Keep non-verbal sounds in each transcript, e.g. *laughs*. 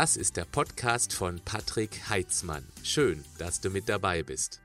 Das ist der Podcast von Patrick Heitzmann. Schön, dass du mit dabei bist.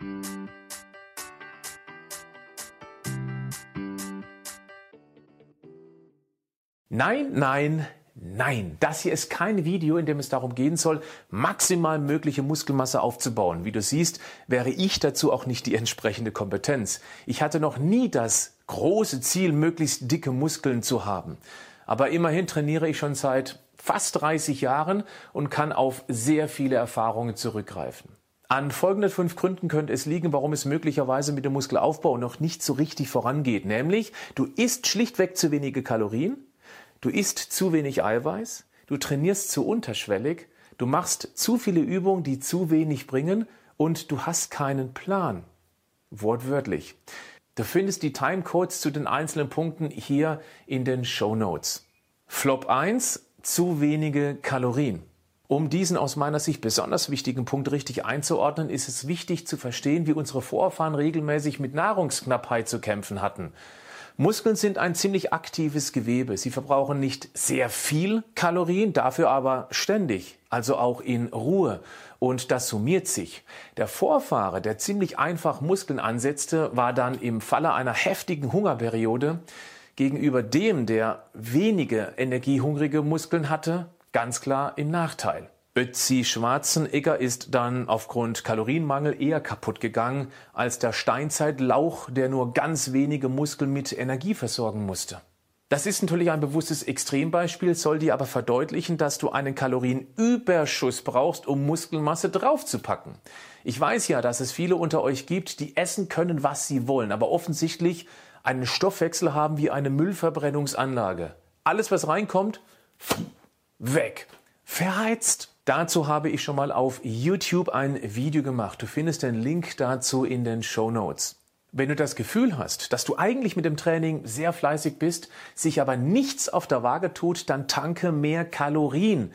Nein, nein, nein. Das hier ist kein Video, in dem es darum gehen soll, maximal mögliche Muskelmasse aufzubauen. Wie du siehst, wäre ich dazu auch nicht die entsprechende Kompetenz. Ich hatte noch nie das große Ziel, möglichst dicke Muskeln zu haben. Aber immerhin trainiere ich schon seit fast 30 Jahren und kann auf sehr viele Erfahrungen zurückgreifen. An folgenden fünf Gründen könnte es liegen, warum es möglicherweise mit dem Muskelaufbau noch nicht so richtig vorangeht. Nämlich, du isst schlichtweg zu wenige Kalorien, du isst zu wenig Eiweiß, du trainierst zu unterschwellig, du machst zu viele Übungen, die zu wenig bringen und du hast keinen Plan. Wortwörtlich. Du findest die Timecodes zu den einzelnen Punkten hier in den Show Notes. Flop 1, zu wenige Kalorien. Um diesen aus meiner Sicht besonders wichtigen Punkt richtig einzuordnen, ist es wichtig zu verstehen, wie unsere Vorfahren regelmäßig mit Nahrungsknappheit zu kämpfen hatten. Muskeln sind ein ziemlich aktives Gewebe. Sie verbrauchen nicht sehr viel Kalorien, dafür aber ständig, also auch in Ruhe. Und das summiert sich. Der Vorfahre, der ziemlich einfach Muskeln ansetzte, war dann im Falle einer heftigen Hungerperiode gegenüber dem, der wenige energiehungrige Muskeln hatte, ganz klar im Nachteil. Ötzi Schwarzenegger ist dann aufgrund Kalorienmangel eher kaputt gegangen als der Steinzeitlauch, der nur ganz wenige Muskeln mit Energie versorgen musste. Das ist natürlich ein bewusstes Extrembeispiel, soll dir aber verdeutlichen, dass du einen Kalorienüberschuss brauchst, um Muskelmasse draufzupacken. Ich weiß ja, dass es viele unter euch gibt, die essen können, was sie wollen, aber offensichtlich einen Stoffwechsel haben wie eine Müllverbrennungsanlage. Alles, was reinkommt, weg. Verheizt. Dazu habe ich schon mal auf YouTube ein Video gemacht. Du findest den Link dazu in den Show Notes. Wenn du das Gefühl hast, dass du eigentlich mit dem Training sehr fleißig bist, sich aber nichts auf der Waage tut, dann tanke mehr Kalorien.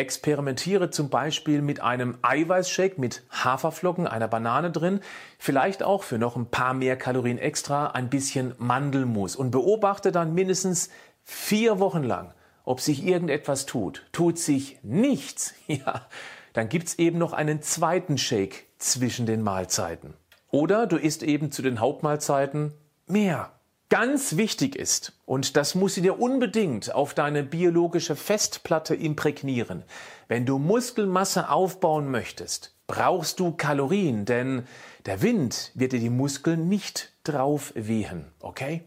Experimentiere zum Beispiel mit einem Eiweißshake mit Haferflocken, einer Banane drin, vielleicht auch für noch ein paar mehr Kalorien extra ein bisschen Mandelmus und beobachte dann mindestens vier Wochen lang, ob sich irgendetwas tut. Tut sich nichts, *laughs* ja, dann gibt's eben noch einen zweiten Shake zwischen den Mahlzeiten. Oder du isst eben zu den Hauptmahlzeiten mehr ganz wichtig ist, und das musst du dir unbedingt auf deine biologische Festplatte imprägnieren, wenn du Muskelmasse aufbauen möchtest, brauchst du Kalorien, denn der Wind wird dir die Muskeln nicht drauf wehen, okay?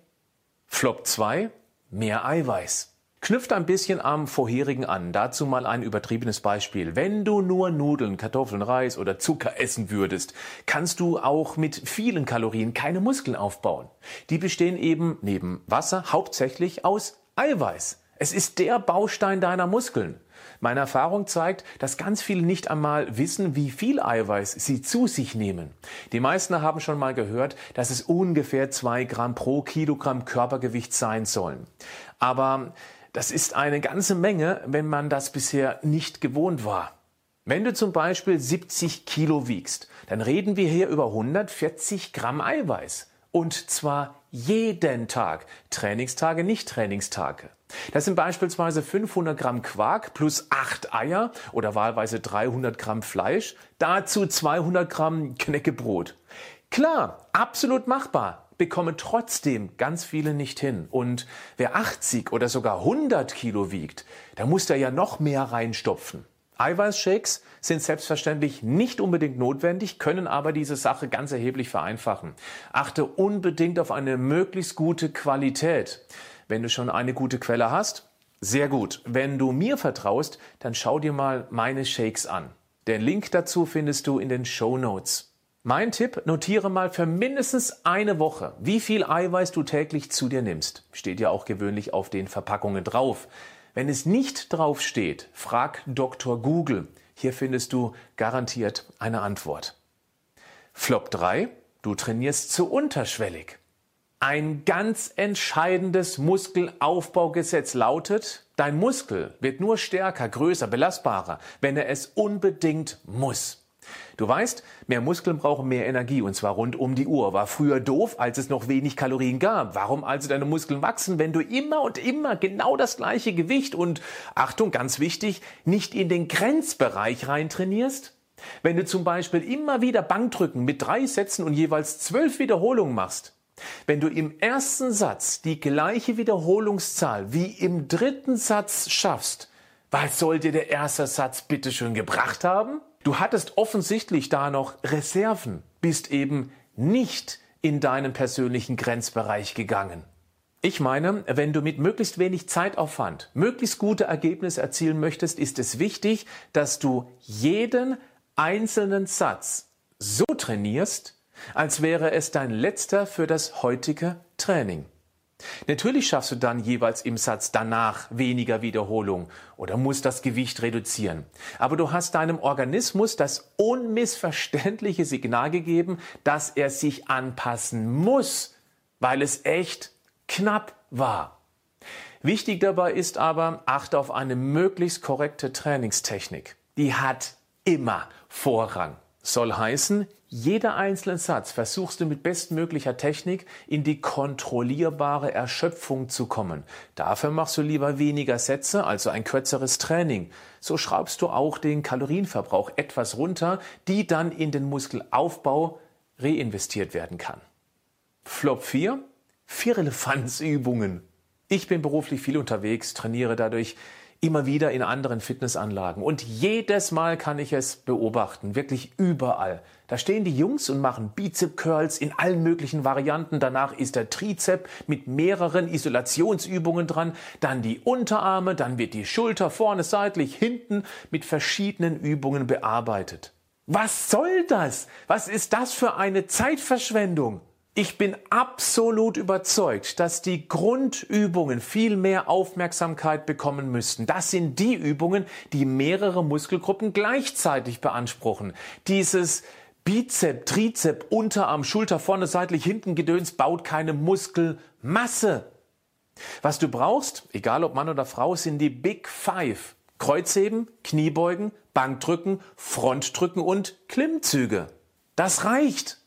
Flop 2, mehr Eiweiß. Knüpft ein bisschen am vorherigen an. Dazu mal ein übertriebenes Beispiel. Wenn du nur Nudeln, Kartoffeln, Reis oder Zucker essen würdest, kannst du auch mit vielen Kalorien keine Muskeln aufbauen. Die bestehen eben neben Wasser hauptsächlich aus Eiweiß. Es ist der Baustein deiner Muskeln. Meine Erfahrung zeigt, dass ganz viele nicht einmal wissen, wie viel Eiweiß sie zu sich nehmen. Die meisten haben schon mal gehört, dass es ungefähr zwei Gramm pro Kilogramm Körpergewicht sein sollen. Aber das ist eine ganze Menge, wenn man das bisher nicht gewohnt war. Wenn du zum Beispiel 70 Kilo wiegst, dann reden wir hier über 140 Gramm Eiweiß. Und zwar jeden Tag. Trainingstage, nicht Trainingstage. Das sind beispielsweise 500 Gramm Quark plus 8 Eier oder wahlweise 300 Gramm Fleisch, dazu 200 Gramm Knäckebrot. Klar, absolut machbar bekommen trotzdem ganz viele nicht hin. Und wer 80 oder sogar 100 Kilo wiegt, da muss der ja noch mehr reinstopfen. Eiweißshakes sind selbstverständlich nicht unbedingt notwendig, können aber diese Sache ganz erheblich vereinfachen. Achte unbedingt auf eine möglichst gute Qualität. Wenn du schon eine gute Quelle hast, sehr gut. Wenn du mir vertraust, dann schau dir mal meine Shakes an. Den Link dazu findest du in den Show Notes. Mein Tipp, notiere mal für mindestens eine Woche, wie viel Eiweiß du täglich zu dir nimmst. Steht ja auch gewöhnlich auf den Verpackungen drauf. Wenn es nicht drauf steht, frag Dr. Google. Hier findest du garantiert eine Antwort. Flop 3. Du trainierst zu unterschwellig. Ein ganz entscheidendes Muskelaufbaugesetz lautet, dein Muskel wird nur stärker, größer, belastbarer, wenn er es unbedingt muss. Du weißt, mehr Muskeln brauchen mehr Energie und zwar rund um die Uhr. War früher doof, als es noch wenig Kalorien gab. Warum also deine Muskeln wachsen, wenn du immer und immer genau das gleiche Gewicht und Achtung, ganz wichtig, nicht in den Grenzbereich rein trainierst? Wenn du zum Beispiel immer wieder Bankdrücken mit drei Sätzen und jeweils zwölf Wiederholungen machst, wenn du im ersten Satz die gleiche Wiederholungszahl wie im dritten Satz schaffst, was soll dir der erste Satz bitte schön gebracht haben? Du hattest offensichtlich da noch Reserven, bist eben nicht in deinen persönlichen Grenzbereich gegangen. Ich meine, wenn du mit möglichst wenig Zeitaufwand möglichst gute Ergebnisse erzielen möchtest, ist es wichtig, dass du jeden einzelnen Satz so trainierst, als wäre es dein letzter für das heutige Training. Natürlich schaffst du dann jeweils im Satz danach weniger Wiederholung oder musst das Gewicht reduzieren. Aber du hast deinem Organismus das unmissverständliche Signal gegeben, dass er sich anpassen muss, weil es echt knapp war. Wichtig dabei ist aber, achte auf eine möglichst korrekte Trainingstechnik. Die hat immer Vorrang. Soll heißen, jeder einzelne Satz versuchst du mit bestmöglicher Technik in die kontrollierbare Erschöpfung zu kommen. Dafür machst du lieber weniger Sätze, also ein kürzeres Training. So schraubst du auch den Kalorienverbrauch etwas runter, die dann in den Muskelaufbau reinvestiert werden kann. Flop 4. Vierrelefanzübungen. Ich bin beruflich viel unterwegs, trainiere dadurch immer wieder in anderen Fitnessanlagen. Und jedes Mal kann ich es beobachten, wirklich überall. Da stehen die Jungs und machen Bizep-Curls in allen möglichen Varianten. Danach ist der Trizep mit mehreren Isolationsübungen dran. Dann die Unterarme, dann wird die Schulter vorne, seitlich, hinten mit verschiedenen Übungen bearbeitet. Was soll das? Was ist das für eine Zeitverschwendung? Ich bin absolut überzeugt, dass die Grundübungen viel mehr Aufmerksamkeit bekommen müssten. Das sind die Übungen, die mehrere Muskelgruppen gleichzeitig beanspruchen. Dieses Bizep, Trizep, Unterarm, Schulter, vorne, seitlich, hinten Gedöns baut keine Muskelmasse. Was du brauchst, egal ob Mann oder Frau, sind die Big Five. Kreuzheben, Kniebeugen, Bankdrücken, Frontdrücken und Klimmzüge. Das reicht.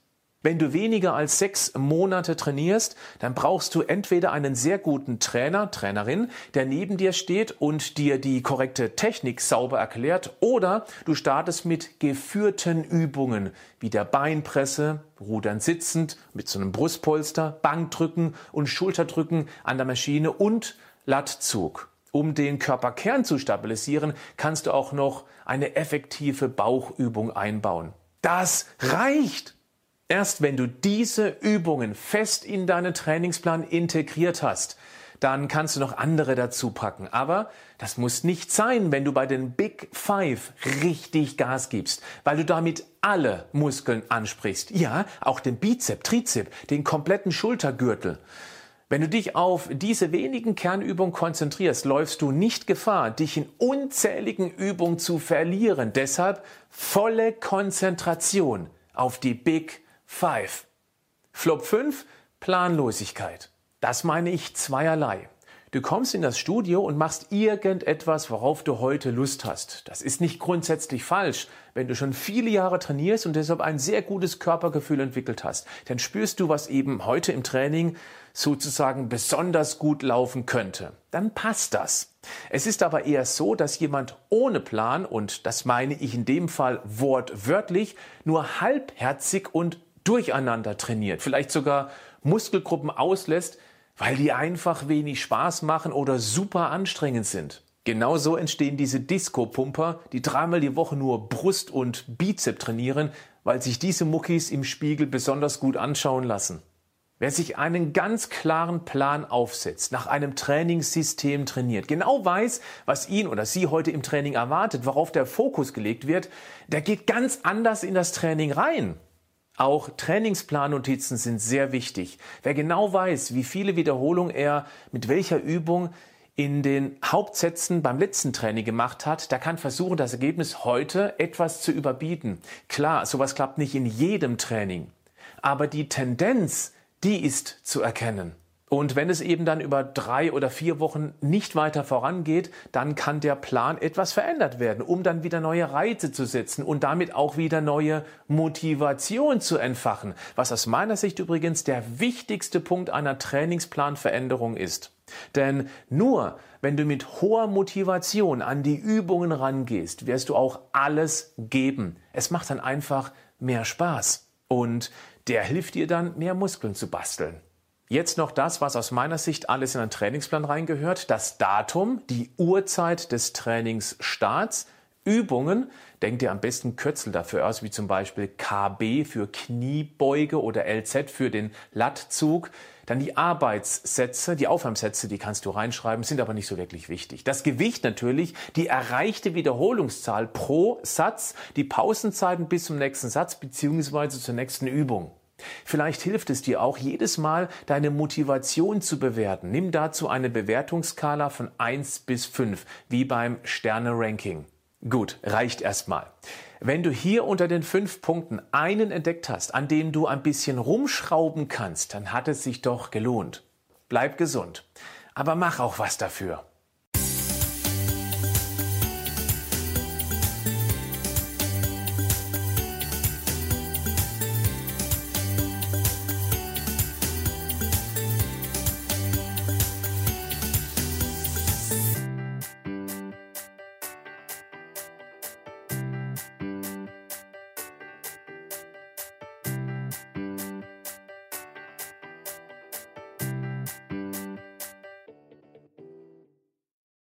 Wenn du weniger als sechs Monate trainierst, dann brauchst du entweder einen sehr guten Trainer, Trainerin, der neben dir steht und dir die korrekte Technik sauber erklärt, oder du startest mit geführten Übungen wie der Beinpresse, Rudern sitzend, mit so einem Brustpolster, Bankdrücken und Schulterdrücken an der Maschine und Lattzug. Um den Körperkern zu stabilisieren, kannst du auch noch eine effektive Bauchübung einbauen. Das reicht! Erst wenn du diese Übungen fest in deinen Trainingsplan integriert hast, dann kannst du noch andere dazu packen. Aber das muss nicht sein, wenn du bei den Big Five richtig Gas gibst, weil du damit alle Muskeln ansprichst. Ja, auch den Bizep, Trizep, den kompletten Schultergürtel. Wenn du dich auf diese wenigen Kernübungen konzentrierst, läufst du nicht Gefahr, dich in unzähligen Übungen zu verlieren. Deshalb volle Konzentration auf die Big Five. 5. Flop 5, Planlosigkeit. Das meine ich zweierlei. Du kommst in das Studio und machst irgendetwas, worauf du heute Lust hast. Das ist nicht grundsätzlich falsch. Wenn du schon viele Jahre trainierst und deshalb ein sehr gutes Körpergefühl entwickelt hast, dann spürst du, was eben heute im Training sozusagen besonders gut laufen könnte. Dann passt das. Es ist aber eher so, dass jemand ohne Plan, und das meine ich in dem Fall wortwörtlich, nur halbherzig und durcheinander trainiert, vielleicht sogar Muskelgruppen auslässt, weil die einfach wenig Spaß machen oder super anstrengend sind. Genauso entstehen diese Disco-Pumper, die dreimal die Woche nur Brust und Bizep trainieren, weil sich diese Muckis im Spiegel besonders gut anschauen lassen. Wer sich einen ganz klaren Plan aufsetzt, nach einem Trainingssystem trainiert, genau weiß, was ihn oder sie heute im Training erwartet, worauf der Fokus gelegt wird, der geht ganz anders in das Training rein. Auch Trainingsplannotizen sind sehr wichtig. Wer genau weiß, wie viele Wiederholungen er mit welcher Übung in den Hauptsätzen beim letzten Training gemacht hat, der kann versuchen, das Ergebnis heute etwas zu überbieten. Klar, sowas klappt nicht in jedem Training. Aber die Tendenz, die ist zu erkennen. Und wenn es eben dann über drei oder vier Wochen nicht weiter vorangeht, dann kann der Plan etwas verändert werden, um dann wieder neue Reize zu setzen und damit auch wieder neue Motivation zu entfachen, was aus meiner Sicht übrigens der wichtigste Punkt einer Trainingsplanveränderung ist. Denn nur wenn du mit hoher Motivation an die Übungen rangehst, wirst du auch alles geben. Es macht dann einfach mehr Spaß und der hilft dir dann, mehr Muskeln zu basteln. Jetzt noch das, was aus meiner Sicht alles in einen Trainingsplan reingehört. Das Datum, die Uhrzeit des Trainingsstarts, Übungen. Denk dir am besten Kürzel dafür aus, wie zum Beispiel KB für Kniebeuge oder LZ für den Lattzug. Dann die Arbeitssätze, die Aufwärmsätze, die kannst du reinschreiben, sind aber nicht so wirklich wichtig. Das Gewicht natürlich, die erreichte Wiederholungszahl pro Satz, die Pausenzeiten bis zum nächsten Satz beziehungsweise zur nächsten Übung. Vielleicht hilft es dir auch jedes Mal, deine Motivation zu bewerten. Nimm dazu eine Bewertungsskala von 1 bis 5, wie beim Sterne-Ranking. Gut, reicht erstmal. Wenn du hier unter den fünf Punkten einen entdeckt hast, an dem du ein bisschen rumschrauben kannst, dann hat es sich doch gelohnt. Bleib gesund. Aber mach auch was dafür.